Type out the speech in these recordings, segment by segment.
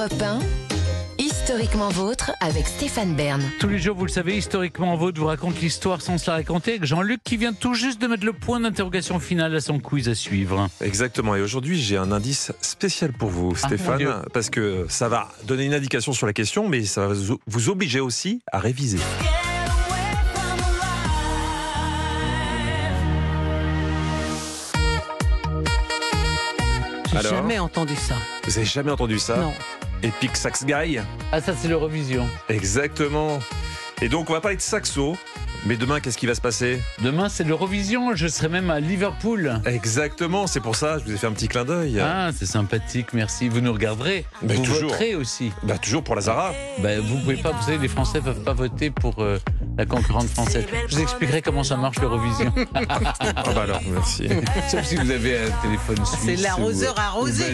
Europe 1, Historiquement vôtre avec Stéphane Bern. Tous les jours, vous le savez, historiquement vôtre vous raconte l'histoire sans se la raconter avec Jean-Luc qui vient tout juste de mettre le point d'interrogation final à son quiz à suivre. Exactement. Et aujourd'hui, j'ai un indice spécial pour vous, Ah, Stéphane, parce que ça va donner une indication sur la question, mais ça va vous- obliger aussi à réviser. J'ai jamais entendu ça. Vous avez jamais entendu ça? Non. Epic Sax Guy Ah, ça, c'est l'Eurovision. Exactement. Et donc, on va parler de saxo. Mais demain, qu'est-ce qui va se passer? Demain, c'est l'Eurovision. Je serai même à Liverpool. Exactement, c'est pour ça, je vous ai fait un petit clin d'œil. Ah, c'est sympathique, merci. Vous nous regarderez. Mais vous toujours. voterez aussi. Bah, toujours pour Lazara. Ben, vous pouvez pas, vous savez, les Français peuvent pas voter pour euh, la concurrente française. Je vous expliquerai comment ça marche l'Eurovision. Ah bah alors, merci. Sauf si vous avez un téléphone suisse. C'est l'arroseur ou- arrosé.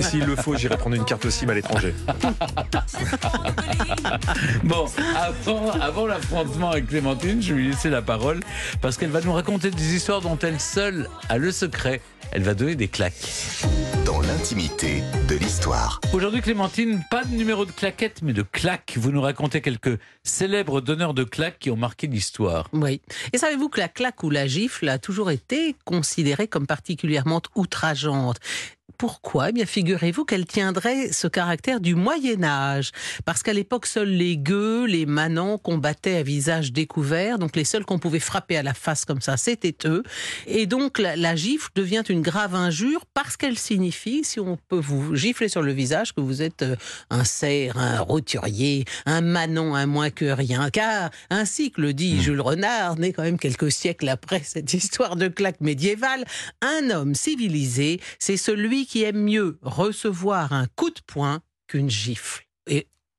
S'il le faut, j'irai prendre une carte SIM à l'étranger. Bon, avant, avant l'affrontement avec Clémentine, je vais lui laisser la parole parce qu'elle va nous raconter des histoires dont elle seule a le secret. Elle va donner des claques. dans l'intimité de l'histoire. Aujourd'hui, Clémentine, pas de numéro de claquette, mais de claques. Vous nous racontez quelques célèbres donneurs de claques qui ont marqué l'histoire. Oui. Et savez-vous que la claque ou la gifle a toujours été considérée comme particulièrement outrageante? Pourquoi Eh bien, figurez-vous qu'elle tiendrait ce caractère du Moyen Âge, parce qu'à l'époque, seuls les gueux, les manants combattaient à visage découvert, donc les seuls qu'on pouvait frapper à la face comme ça, c'était eux. Et donc la, la gifle devient une grave injure parce qu'elle signifie, si on peut vous gifler sur le visage, que vous êtes euh, un cerf, un roturier, un manon, un moins que rien. Car, ainsi que le dit Jules Renard, né quand même quelques siècles après cette histoire de claque médiévale, un homme civilisé, c'est celui qui aime mieux recevoir un coup de poing qu'une gifle.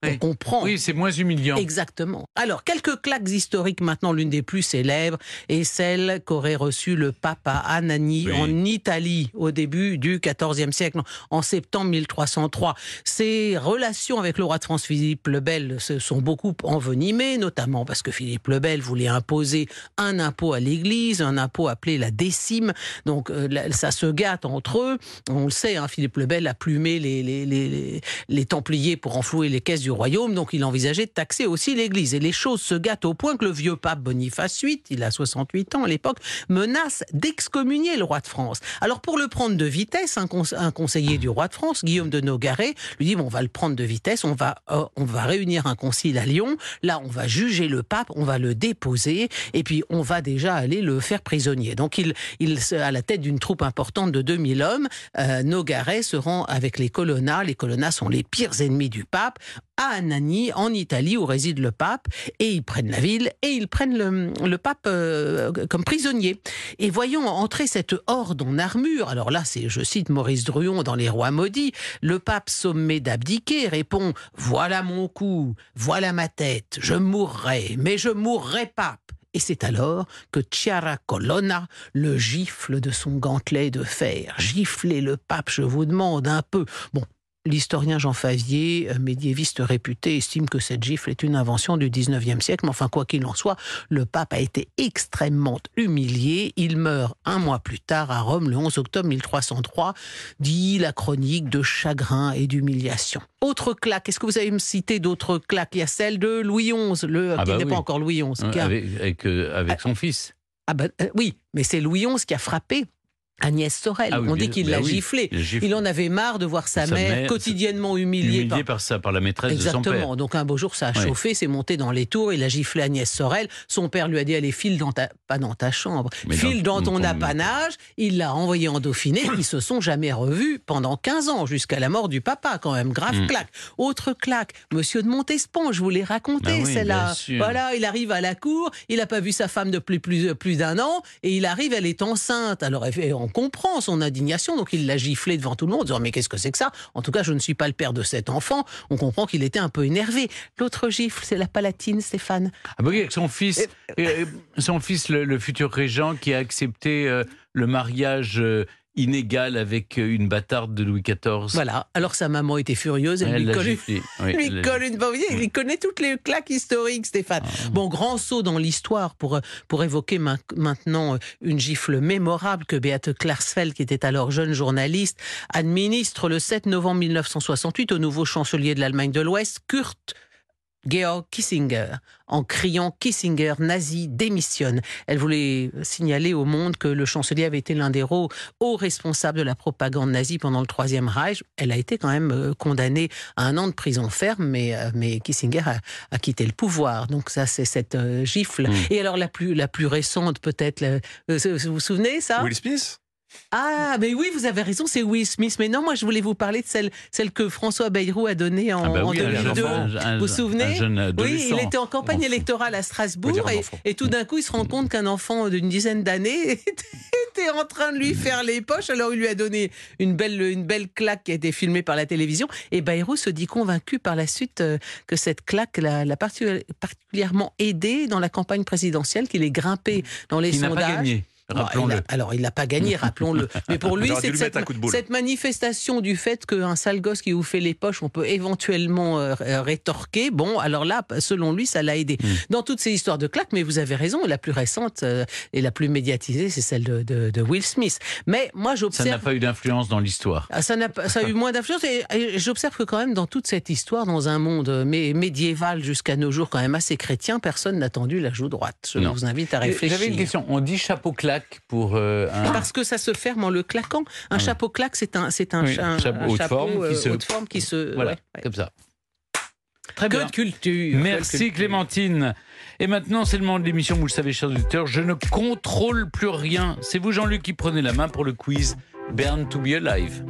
On Oui. comprend. Oui, c'est moins humiliant. Exactement. Alors, quelques claques historiques maintenant, l'une des plus célèbres est celle qu'aurait reçue le pape à Anani Oui. en Italie au début du XIVe siècle, en septembre 1303. Ses relations avec le roi de France Philippe le Bel se sont beaucoup envenimées, notamment parce que Philippe le Bel voulait imposer un impôt à l'Église, un impôt appelé la décime. Donc, euh, ça se gâte entre eux. On le sait, hein, Philippe le Bel a plumé les, les, les, les- les Templiers pour renflouer les caisses du royaume, donc il envisageait de taxer aussi l'Église. Et les choses se gâtent au point que le vieux pape Boniface VIII, il a 68 ans à l'époque, menace d'excommunier le roi de France. Alors pour le prendre de vitesse, un, cons- un conseiller du roi de France, Guillaume de Nogaret, lui dit bon, on va le prendre de vitesse, on va, euh, on va réunir un concile à Lyon, là on va juger le pape, on va le déposer, et puis on va déjà aller le faire prisonnier. Donc il, il à la tête d'une troupe importante de 2000 hommes, euh, Nogaret se rend avec les colonnats. Les colonnats sont les pires ennemis du pape à Anani, en Italie, où réside le pape, et ils prennent la ville et ils prennent le, pape euh, comme prisonnier. Et voyons entrer cette horde en armure. Alors là, c'est, je cite Maurice Druon dans Les Rois maudits, le pape sommé d'abdiquer répond Voilà mon coup, voilà ma tête, je mourrai, mais je mourrai pape. Et c'est alors que Chiara Colonna le gifle de son gantelet de fer. Gifler le pape, je vous demande un peu. Bon, L'historien Jean Favier, euh, médiéviste réputé, estime que cette gifle est une invention du 19e siècle. Mais enfin, quoi qu'il en soit, le pape a été extrêmement humilié. Il meurt un mois plus tard à Rome, le 11 octobre 1303, dit la chronique de chagrin et d'humiliation. Autre claque, est-ce que vous avez me cité d'autres claques? Il y a celle de Louis XI, le, Ah qui bah n'est oui. pas encore Louis XI. Avec, avec, euh, avec son fils. ah ben, euh, oui, mais c'est Louis XI qui a frappé Agnès Sorel. Ah oui, On dit qu'il bah l'a oui, giflé. il en avait marre de voir sa, Sa mère, mère, quotidiennement humiliée. Humilié par- par ça, par la maîtresse de son père. Exactement. Donc un beau jour, ça a chauffé, c'est monté dans les tours, il a giflé Agnès Sorel. Son père lui a dit allez, file dans ta, pas dans ta chambre, Mais file dans- dans, ton apanage. Il l'a envoyé en Dauphiné. Ils se sont jamais revus pendant 15 ans, jusqu'à la mort du papa, quand même. Grave Mm. claque. Autre claque, Monsieur de Montespan, je vous l'ai raconté, Ben oui, celle-là. Voilà, il arrive à la cour, il n'a pas vu sa femme depuis plus, plus d'un an, et il arrive, elle est enceinte. Alors elle- on comprend son indignation, donc il l'a giflé devant tout le monde, en disant mais qu'est-ce que c'est que ça? En tout cas, je ne suis pas le père de cet enfant. On comprend qu'il était un peu énervé. L'autre gifle, c'est la palatine, Stéphane. Ah bah oui, avec son fils, euh, son fils, le, le futur régent, qui a accepté euh, le mariage euh, inégal avec euh, une bâtarde de Louis XIV. Voilà. Alors sa maman était furieuse, elle, Elle lui colle. Oui, lui colle une... Il connaît toutes les claques historiques, Stéphane. Ah. Bon, grand saut dans l'histoire pour, pour évoquer ma- maintenant euh, une gifle mémorable que Beate Klarsfeld, qui était alors jeune journaliste, administre le 7 novembre 1968 au nouveau chancelier de l'Allemagne de l'Ouest, Kurt Georg Kissinger, en criant Kissinger nazi démissionne. Elle voulait signaler au monde que le chancelier avait été l'un des hauts, responsables de la propagande nazie pendant le Troisième Reich. Elle a été quand même euh, condamnée à un an de prison ferme, mais, euh, mais Kissinger a, a quitté le pouvoir. Donc ça, c'est cette euh, gifle. Mm. Et alors la plus, la plus récente, peut-être, euh, vous vous souvenez ça? Will Smith? Ah, mais oui, vous avez raison, c'est Will Smith. Mais non, moi, je voulais vous parler de celle, celle que François Bayrou a donnée en, Ah bah en oui, un 2002. jeune- un- Vous vous souvenez Oui, il était en campagne électorale à Strasbourg et, tout d'un coup, il se rend compte qu'un enfant d'une dizaine d'années était, en train de lui faire les poches. Alors, il lui a donné une belle, une belle claque qui a été filmée par la télévision. Et Bayrou se dit convaincu par la suite euh, que cette claque l'a l'a particu- particulièrement aidé dans la campagne présidentielle, qu'il est grimpé dans les n'a sondages. pas gagné, Il a- alors, il n'a pas gagné, rappelons-le. Mais pour lui, c'est cette, manifestation du fait qu'un sale gosse qui vous fait les poches, on peut éventuellement euh, euh, rétorquer. Bon, alors là, selon lui, ça l'a aidé. Mm. Dans toutes ces histoires de claques, mais vous avez raison, la plus récente euh, et la plus médiatisée, c'est celle de, de- de Will Smith. Mais moi, Ça n'a j'observe. pas eu d'influence dans l'histoire. Ah, Ça, n'a pas- ça a eu moins d'influence et, et j'observe que quand même dans toute cette histoire, dans un monde mé- médiéval jusqu'à nos jours quand même assez chrétien, personne n'a tendu la joue droite. Je Non. vous invite à réfléchir. J'avais une question. On dit chapeau claque pour euh, un. Parce que ça se ferme en le claquant. Un Ah chapeau claque, c'est un, c'est un, Oui, un chapeau haute forme qui euh, se- haute forme qui se. Voilà, ouais, ouais. comme ça. Très Que bien. de culture. Merci culture. Clémentine. Et maintenant, c'est le moment de l'émission, vous le savez, chers auditeurs. Je ne contrôle plus rien. C'est vous, Jean-Luc, qui prenez la main pour le quiz Burn to be Alive.